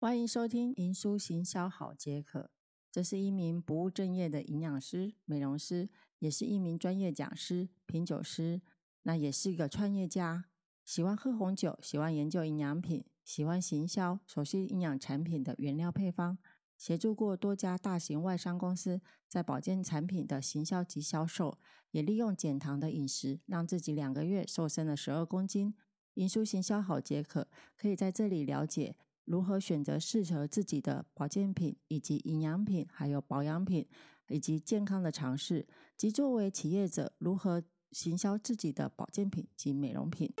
欢迎收听《银书行销好解渴》。这是一名不务正业的营养师、美容师，也是一名专业讲师、品酒师，那也是一个创业家。喜欢喝红酒，喜欢研究营养品，喜欢行销，熟悉营养产品的原料配方，协助过多家大型外商公司在保健产品的行销及销售，也利用减糖的饮食，让自己两个月瘦身了十二公斤。银书行销好解渴，可以在这里了解如何选择适合自己的保健品，以及营养品，还有保养品，以及健康的尝试，及作为企业者如何行销自己的保健品及美容品。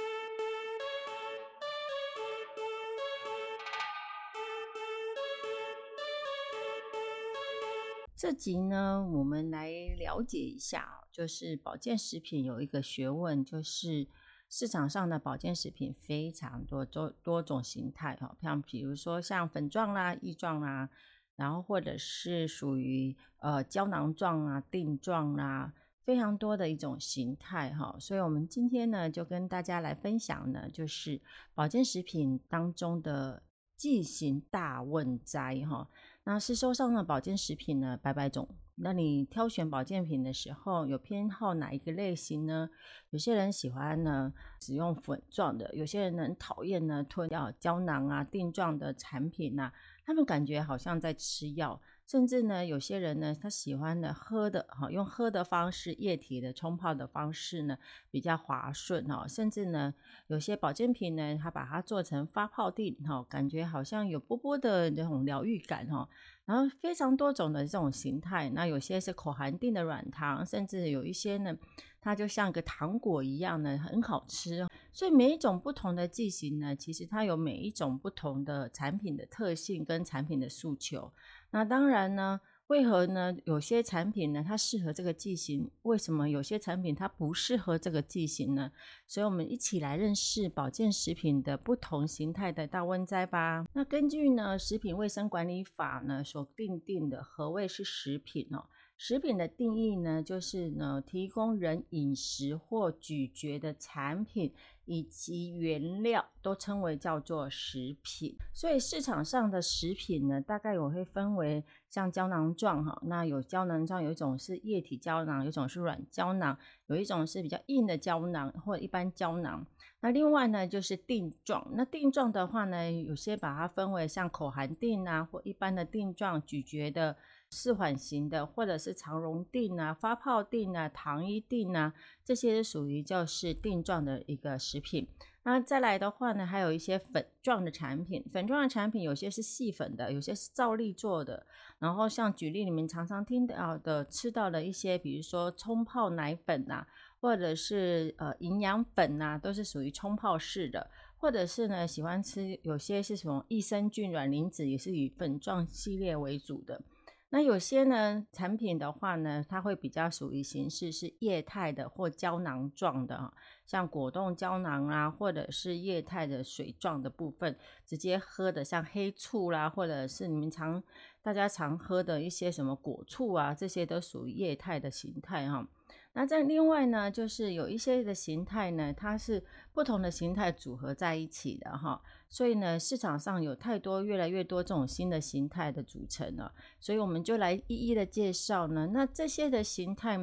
这集呢，我们来了解一下，就是保健食品有一个学问，就是市场上的保健食品非常多，多多种形态哈，像比如说像粉状啦、液状啦，然后或者是属于呃胶囊状啊、锭状啦，非常多的一种形态哈。所以我们今天呢，就跟大家来分享呢，就是保健食品当中的剂型大问哉哈。那市售上的保健食品呢，百百种。那你挑选保健品的时候，有偏好哪一个类型呢？有些人喜欢呢使用粉状的，有些人呢讨厌呢吞药胶囊啊、定状的产品呐，他们感觉好像在吃药。甚至呢，有些人呢，他喜欢的喝的哈，用喝的方式，液体的冲泡的方式呢，比较滑顺哈。甚至呢，有些保健品呢，他把它做成发泡锭哈，感觉好像有波波的那种疗愈感哈。然后非常多种的这种形态，那有些是口含锭的软糖，甚至有一些呢，它就像个糖果一样呢很好吃。所以每一种不同的剂型呢，其实它有每一种不同的产品的特性跟产品的诉求。那当然呢，为何呢？有些产品呢，它适合这个剂型，为什么有些产品它不适合这个剂型呢？所以，我们一起来认识保健食品的不同形态的大温灾吧。那根据呢《食品卫生管理法》呢所定定的何谓是食品哦？食品的定义呢，就是呢提供人饮食或咀嚼的产品以及原料，都称为叫做食品。所以市场上的食品呢，大概我会分为像胶囊状哈，那有胶囊状，有一种是液体胶囊，有一种是软胶囊，有一种是比较硬的胶囊或一般胶囊。那另外呢，就是锭状。那锭状的话呢，有些把它分为像口含锭啊，或一般的锭状咀嚼的。四缓型的，或者是肠溶锭啊、发泡锭啊、糖衣锭啊，这些属于就是锭状的一个食品。那再来的话呢，还有一些粉状的产品。粉状的产品有些是细粉的，有些是皂粒做的。然后像举例，你们常常听到的、吃到的一些，比如说冲泡奶粉呐，或者是呃营养粉呐，都是属于冲泡式的。或者是呢，喜欢吃有些是什么益生菌、卵磷脂，也是以粉状系列为主的。那有些呢产品的话呢，它会比较属于形式是液态的或胶囊状的啊，像果冻胶囊啊，或者是液态的水状的部分，直接喝的像黑醋啦，或者是你们常大家常喝的一些什么果醋啊，这些都属于液态的形态哈。那在另外呢，就是有一些的形态呢，它是不同的形态组合在一起的哈，所以呢，市场上有太多越来越多这种新的形态的组成了，所以我们就来一一的介绍呢。那这些的形态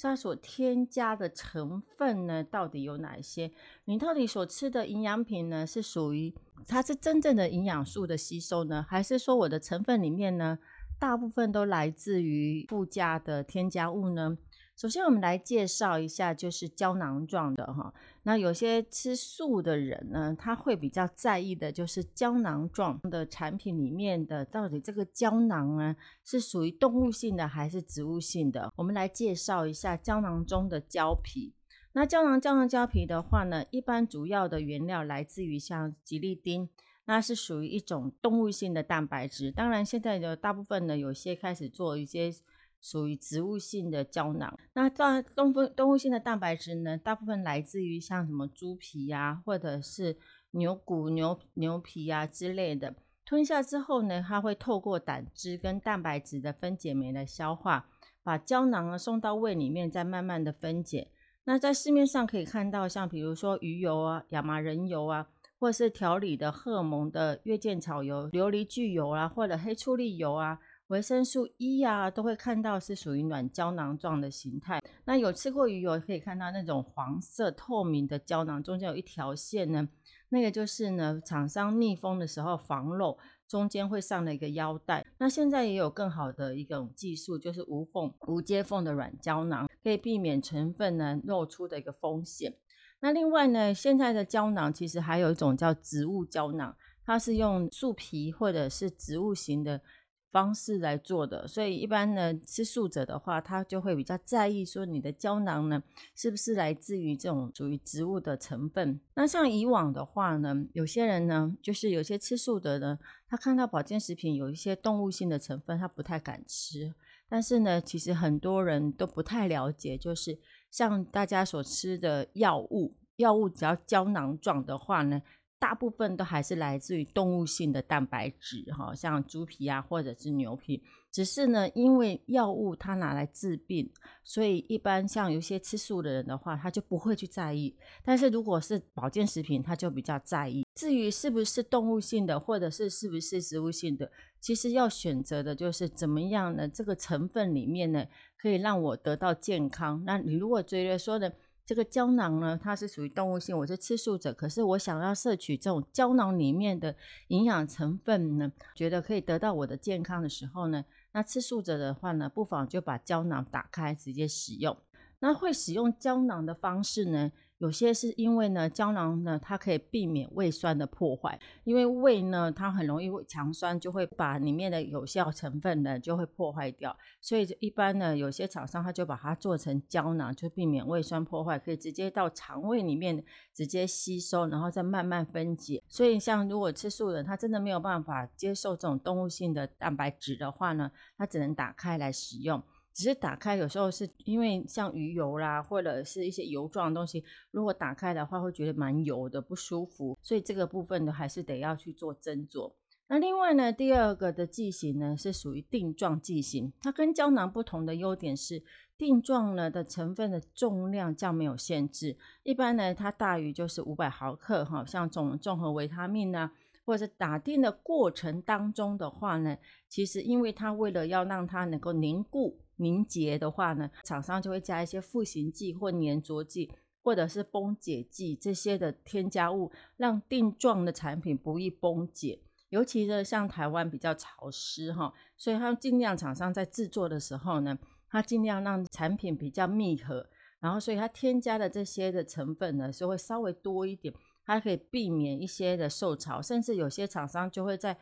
它所添加的成分呢，到底有哪些？你到底所吃的营养品呢，是属于它是真正的营养素的吸收呢，还是说我的成分里面呢，大部分都来自于附加的添加物呢？首先，我们来介绍一下，就是胶囊状的哈。那有些吃素的人呢，他会比较在意的，就是胶囊状的产品里面的到底这个胶囊呢，是属于动物性的还是植物性的？我们来介绍一下胶囊中的胶皮。那胶囊胶囊胶皮的话呢，一般主要的原料来自于像吉利丁，那是属于一种动物性的蛋白质。当然，现在的大部分呢，有些开始做一些。属于植物性的胶囊，那大动物动物性的蛋白质呢？大部分来自于像什么猪皮呀，或者是牛骨、牛牛皮呀之类的。吞下之后呢，它会透过胆汁跟蛋白质的分解酶来消化，把胶囊呢送到胃里面，再慢慢的分解。那在市面上可以看到，像比如说鱼油啊、亚麻仁油啊，或是调理的荷尔蒙的月见草油、琉璃聚油啊，或者黑醋栗油啊。维生素 E 啊，都会看到是属于软胶囊状的形态。那有吃过鱼油，可以看到那种黄色透明的胶囊，中间有一条线呢，那个就是呢，厂商密封的时候防漏，中间会上了一个腰带。那现在也有更好的一种技术，就是无缝、无接缝的软胶囊，可以避免成分呢漏出的一个风险。那另外呢，现在的胶囊其实还有一种叫植物胶囊，它是用树皮或者是植物型的。方式来做的，所以一般呢，吃素者的话，他就会比较在意说你的胶囊呢，是不是来自于这种属于植物的成分。那像以往的话呢，有些人呢，就是有些吃素的呢，他看到保健食品有一些动物性的成分，他不太敢吃。但是呢，其实很多人都不太了解，就是像大家所吃的药物，药物只要胶囊状的话呢。大部分都还是来自于动物性的蛋白质，哈，像猪皮啊，或者是牛皮。只是呢，因为药物它拿来治病，所以一般像有些吃素的人的话，他就不会去在意。但是如果是保健食品，他就比较在意。至于是不是动物性的，或者是是不是植物性的，其实要选择的就是怎么样呢？这个成分里面呢，可以让我得到健康。那你如果觉得说的。这个胶囊呢，它是属于动物性，我是吃素者，可是我想要摄取这种胶囊里面的营养成分呢，觉得可以得到我的健康的时候呢，那吃素者的话呢，不妨就把胶囊打开直接使用。那会使用胶囊的方式呢？有些是因为呢，胶囊呢，它可以避免胃酸的破坏，因为胃呢，它很容易强酸，就会把里面的有效成分呢，就会破坏掉。所以一般呢，有些厂商他就把它做成胶囊，就避免胃酸破坏，可以直接到肠胃里面直接吸收，然后再慢慢分解。所以像如果吃素人，他真的没有办法接受这种动物性的蛋白质的话呢，他只能打开来使用。只是打开，有时候是因为像鱼油啦，或者是一些油状的东西，如果打开的话，会觉得蛮油的，不舒服。所以这个部分呢，还是得要去做斟酌。那另外呢，第二个的剂型呢，是属于定状剂型。它跟胶囊不同的优点是，定状呢的成分的重量较没有限制，一般呢它大于就是五百毫克哈。像这种综合维他命啊，或者打定的过程当中的话呢，其实因为它为了要让它能够凝固。凝结的话呢，厂商就会加一些复形剂或粘着剂，或者是崩解剂这些的添加物，让定状的产品不易崩解。尤其是像台湾比较潮湿哈，所以它尽量厂商在制作的时候呢，它尽量让产品比较密合，然后所以它添加的这些的成分呢，就会稍微多一点，它可以避免一些的受潮，甚至有些厂商就会在。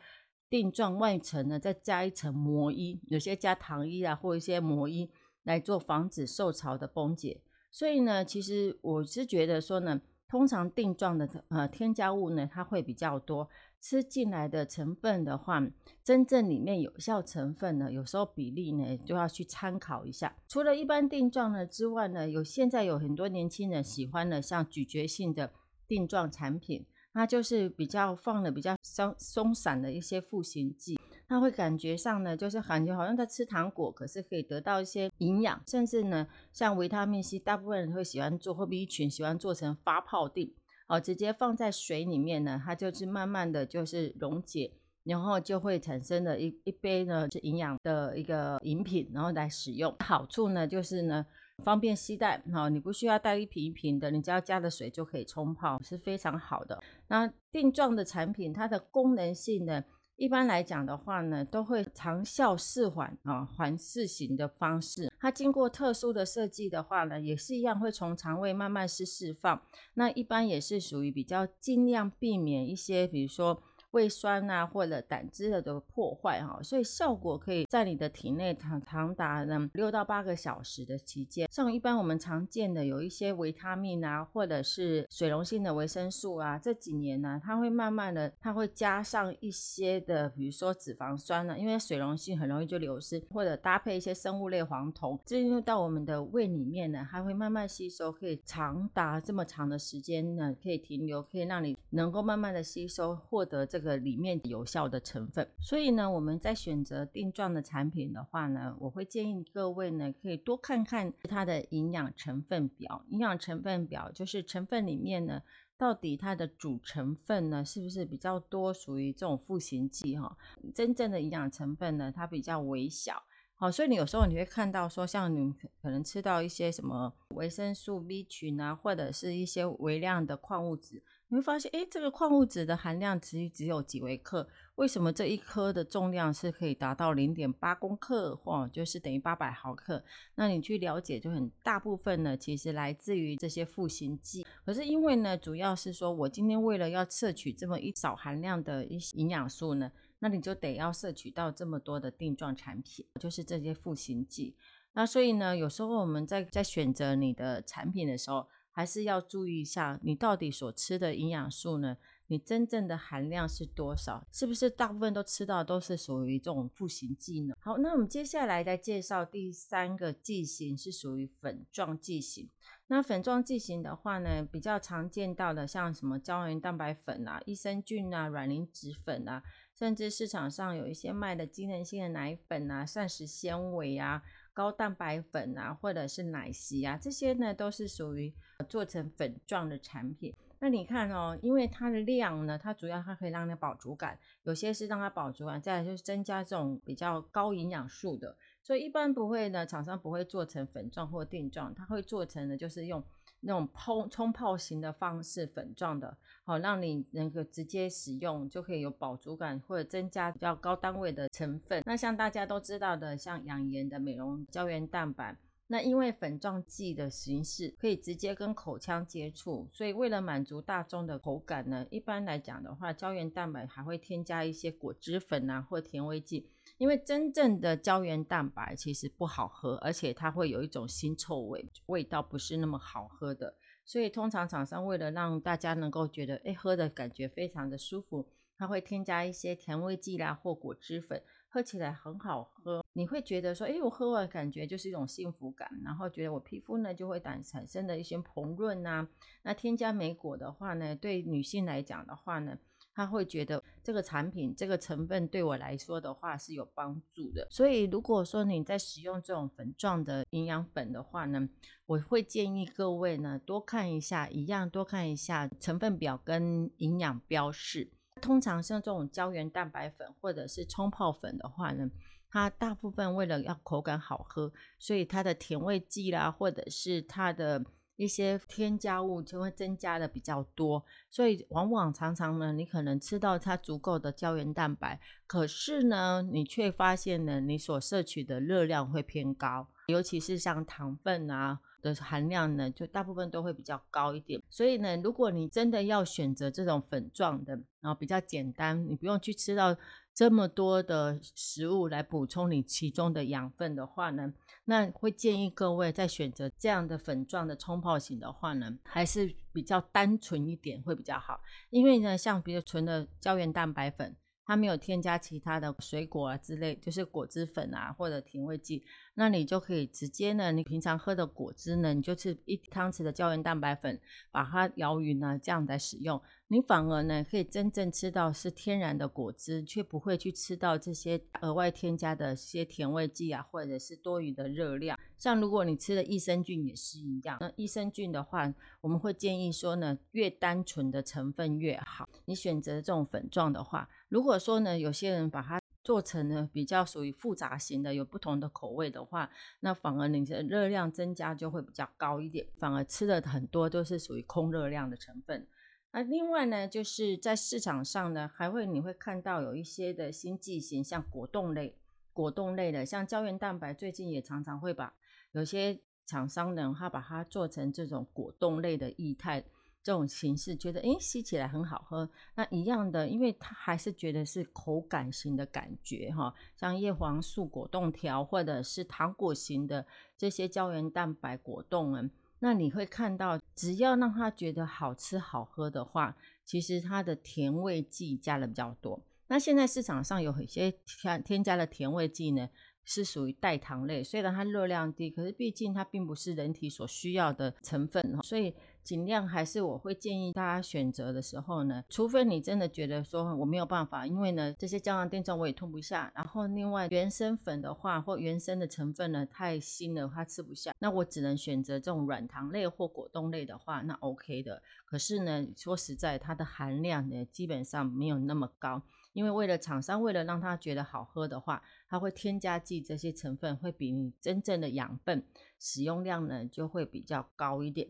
定状外层呢，再加一层膜衣，有些加糖衣啊，或一些膜衣来做防止受潮的崩解。所以呢，其实我是觉得说呢，通常定状的呃添加物呢，它会比较多，吃进来的成分的话，真正里面有效成分呢，有时候比例呢就要去参考一下。除了一般定状呢之外呢，有现在有很多年轻人喜欢的像咀嚼性的定状产品。它就是比较放了比较松松散的一些复形剂，它会感觉上呢，就是感觉好像在吃糖果，可是可以得到一些营养，甚至呢，像维他命 C，大部分人会喜欢做，或 B 群喜欢做成发泡定，哦，直接放在水里面呢，它就是慢慢的就是溶解，然后就会产生了一一杯呢是营养的一个饮品，然后来使用，好处呢就是呢。方便携带，哈，你不需要带一瓶一瓶的，你只要加了水就可以冲泡，是非常好的。那定状的产品，它的功能性呢，一般来讲的话呢，都会长效释缓啊，缓释型的方式。它经过特殊的设计的话呢，也是一样会从肠胃慢慢是释放。那一般也是属于比较尽量避免一些，比如说。胃酸啊，或者胆汁的的破坏哈，所以效果可以在你的体内长长达呢六到八个小时的期间。像一般我们常见的有一些维他命啊，或者是水溶性的维生素啊，这几年呢，它会慢慢的，它会加上一些的，比如说脂肪酸呢，因为水溶性很容易就流失，或者搭配一些生物类黄酮进入到我们的胃里面呢，它会慢慢吸收，可以长达这么长的时间呢，可以停留，可以让你能够慢慢的吸收，获得这。这个里面有效的成分，所以呢，我们在选择定状的产品的话呢，我会建议各位呢，可以多看看它的营养成分表。营养成分表就是成分里面呢，到底它的主成分呢，是不是比较多属于这种赋形剂哈？真正的营养成分呢，它比较微小。好，所以你有时候你会看到说，像你可能吃到一些什么维生素 B 群啊，或者是一些微量的矿物质，你会发现，哎，这个矿物质的含量其实只有几微克，为什么这一颗的重量是可以达到零点八公克，或就是等于八百毫克？那你去了解，就很大部分呢，其实来自于这些赋形剂。可是因为呢，主要是说我今天为了要摄取这么一少含量的一些营养素呢。那你就得要摄取到这么多的定状产品，就是这些赋形剂。那所以呢，有时候我们在在选择你的产品的时候，还是要注意一下，你到底所吃的营养素呢？你真正的含量是多少？是不是大部分都吃到都是属于这种赋形剂呢？好，那我们接下来再介绍第三个剂型，是属于粉状剂型。那粉状剂型的话呢，比较常见到的像什么胶原蛋白粉啊、益生菌啊、卵磷脂粉啊。甚至市场上有一些卖的机能性的奶粉啊、膳食纤维啊、高蛋白粉啊，或者是奶昔啊，这些呢都是属于做成粉状的产品。那你看哦，因为它的量呢，它主要它可以让你饱足感，有些是让它饱足感，再来就是增加这种比较高营养素的，所以一般不会呢，厂商不会做成粉状或定状，它会做成呢就是用。那种泡冲泡型的方式，粉状的，好让你能够直接使用，就可以有饱足感，或者增加比较高单位的成分。那像大家都知道的，像养颜的美容胶原蛋白。那因为粉状剂的形式可以直接跟口腔接触，所以为了满足大众的口感呢，一般来讲的话，胶原蛋白还会添加一些果汁粉啊或甜味剂。因为真正的胶原蛋白其实不好喝，而且它会有一种腥臭味，味道不是那么好喝的。所以通常厂商为了让大家能够觉得，哎，喝的感觉非常的舒服，它会添加一些甜味剂啦或果汁粉。喝起来很好喝，你会觉得说，哎，我喝完感觉就是一种幸福感，然后觉得我皮肤呢就会产产生的一些红润呐。那添加莓果的话呢，对女性来讲的话呢，她会觉得这个产品这个成分对我来说的话是有帮助的。所以如果说你在使用这种粉状的营养粉的话呢，我会建议各位呢多看一下，一样多看一下成分表跟营养标示。通常像这种胶原蛋白粉或者是冲泡粉的话呢，它大部分为了要口感好喝，所以它的甜味剂啦，或者是它的一些添加物就会增加的比较多，所以往往常常呢，你可能吃到它足够的胶原蛋白，可是呢，你却发现呢，你所摄取的热量会偏高，尤其是像糖分啊。的含量呢，就大部分都会比较高一点。所以呢，如果你真的要选择这种粉状的，然后比较简单，你不用去吃到这么多的食物来补充你其中的养分的话呢，那会建议各位在选择这样的粉状的冲泡型的话呢，还是比较单纯一点会比较好。因为呢，像比如纯的胶原蛋白粉。它没有添加其他的水果啊之类，就是果汁粉啊或者甜味剂，那你就可以直接呢，你平常喝的果汁呢，你就是一汤匙的胶原蛋白粉，把它摇匀呢，这样来使用，你反而呢可以真正吃到是天然的果汁，却不会去吃到这些额外添加的一些甜味剂啊，或者是多余的热量。像如果你吃的益生菌也是一样，那益生菌的话，我们会建议说呢，越单纯的成分越好。你选择这种粉状的话。如果说呢，有些人把它做成呢比较属于复杂型的，有不同的口味的话，那反而你的热量增加就会比较高一点，反而吃的很多都是属于空热量的成分。那另外呢，就是在市场上呢，还会你会看到有一些的新剂型，像果冻类、果冻类的，像胶原蛋白，最近也常常会把有些厂商呢，他把它做成这种果冻类的液态。这种形式觉得诶吸起来很好喝，那一样的，因为它还是觉得是口感型的感觉哈，像叶黄素果冻条或者是糖果型的这些胶原蛋白果冻啊，那你会看到，只要让他觉得好吃好喝的话，其实它的甜味剂加的比较多。那现在市场上有一些添添加的甜味剂呢？是属于代糖类，虽然它热量低，可是毕竟它并不是人体所需要的成分，所以尽量还是我会建议大家选择的时候呢，除非你真的觉得说我没有办法，因为呢这些胶囊垫状我也吞不下，然后另外原生粉的话或原生的成分呢太腥了，它吃不下，那我只能选择这种软糖类或果冻类的话，那 OK 的。可是呢，说实在，它的含量呢基本上没有那么高，因为为了厂商为了让它觉得好喝的话，它会添加剂这些成分会比你真正的养分使用量呢就会比较高一点。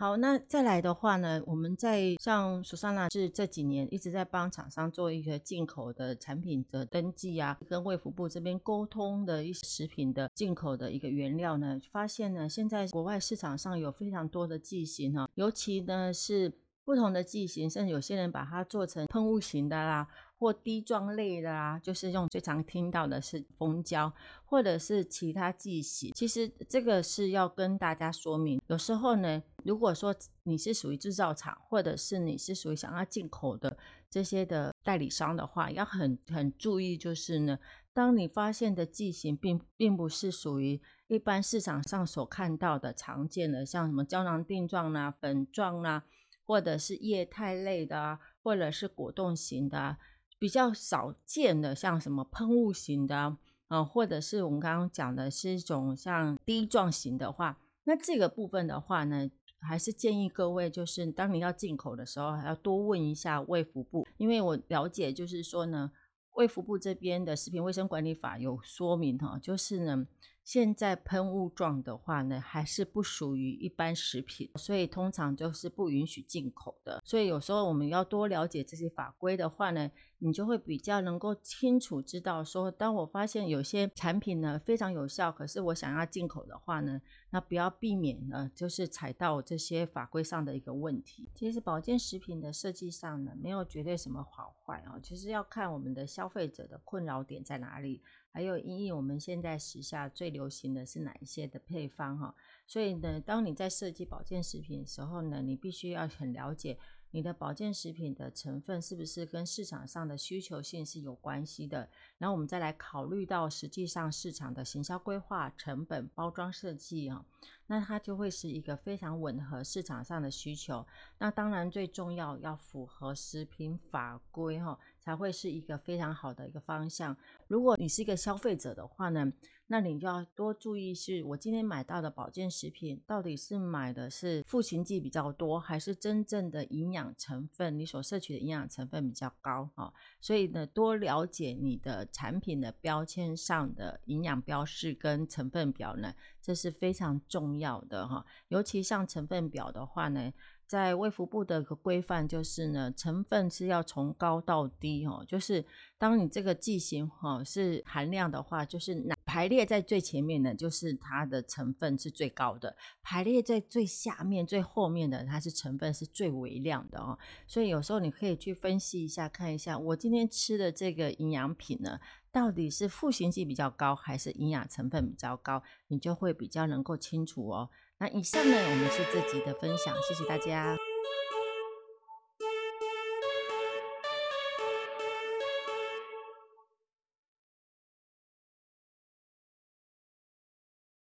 好，那再来的话呢，我们在像苏珊娜是这几年一直在帮厂商做一个进口的产品的登记啊，跟卫福部这边沟通的一些食品的进口的一个原料呢，发现呢，现在国外市场上有非常多的剂型哈，尤其呢是不同的剂型，甚至有些人把它做成喷雾型的啦。或滴状类的啦，就是用最常听到的是蜂胶，或者是其他剂型。其实这个是要跟大家说明，有时候呢，如果说你是属于制造厂，或者是你是属于想要进口的这些的代理商的话，要很很注意，就是呢，当你发现的剂型并并不是属于一般市场上所看到的常见的，像什么胶囊定状啦、粉状啦，或者是液态类的啊，或者是果冻型的。比较少见的，像什么喷雾型的，呃，或者是我们刚刚讲的是一种像滴状型的话，那这个部分的话呢，还是建议各位，就是当你要进口的时候，还要多问一下卫福部，因为我了解，就是说呢，卫福部这边的食品卫生管理法有说明哈，就是呢。现在喷雾状的话呢，还是不属于一般食品，所以通常就是不允许进口的。所以有时候我们要多了解这些法规的话呢，你就会比较能够清楚知道说，当我发现有些产品呢非常有效，可是我想要进口的话呢，那不要避免呢，就是踩到这些法规上的一个问题。其实保健食品的设计上呢，没有绝对什么好坏啊，其实要看我们的消费者的困扰点在哪里。还有，因为我们现在时下最流行的是哪一些的配方哈，所以呢，当你在设计保健食品的时候呢，你必须要很了解你的保健食品的成分是不是跟市场上的需求性是有关系的，然后我们再来考虑到实际上市场的行销规划、成本、包装设计啊，那它就会是一个非常吻合市场上的需求。那当然最重要要符合食品法规哈。才会是一个非常好的一个方向。如果你是一个消费者的话呢，那你就要多注意，是我今天买到的保健食品到底是买的是赋形剂比较多，还是真正的营养成分，你所摄取的营养成分比较高啊？所以呢，多了解你的产品的标签上的营养标示跟成分表呢，这是非常重要的哈。尤其像成分表的话呢。在卫福部的一个规范就是呢，成分是要从高到低哦，就是当你这个剂型哈是含量的话，就是排列在最前面的，就是它的成分是最高的；排列在最下面、最后面的，它是成分是最微量的哦。所以有时候你可以去分析一下，看一下我今天吃的这个营养品呢，到底是赋形剂比较高，还是营养成分比较高，你就会比较能够清楚哦。那以上呢，我们是这集的分享，谢谢大家。